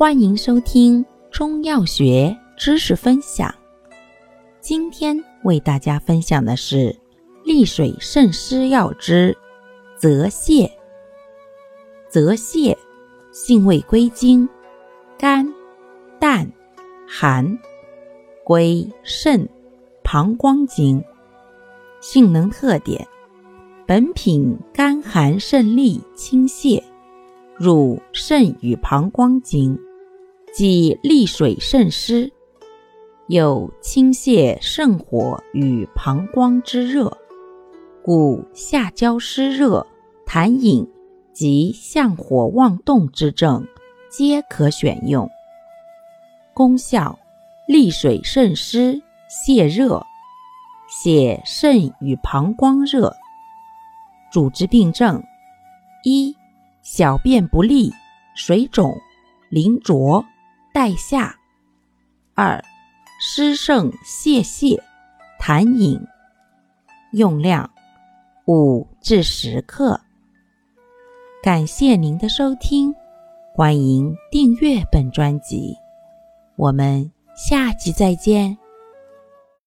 欢迎收听中药学知识分享。今天为大家分享的是利水渗湿药之泽泻。泽泻性味归经：甘、淡、寒，归肾、膀胱经。性能特点：本品甘寒渗利清泻，入肾与膀胱经。即利水渗湿，有清泻肾火与膀胱之热，故下焦湿热、痰饮及向火妄动之症，皆可选用。功效：利水渗湿，泻热，泻肾与膀胱热。主治病症：一、小便不利、水肿、淋浊。代下，二诗圣谢谢，痰饮。用量五至十克。感谢您的收听，欢迎订阅本专辑，我们下集再见。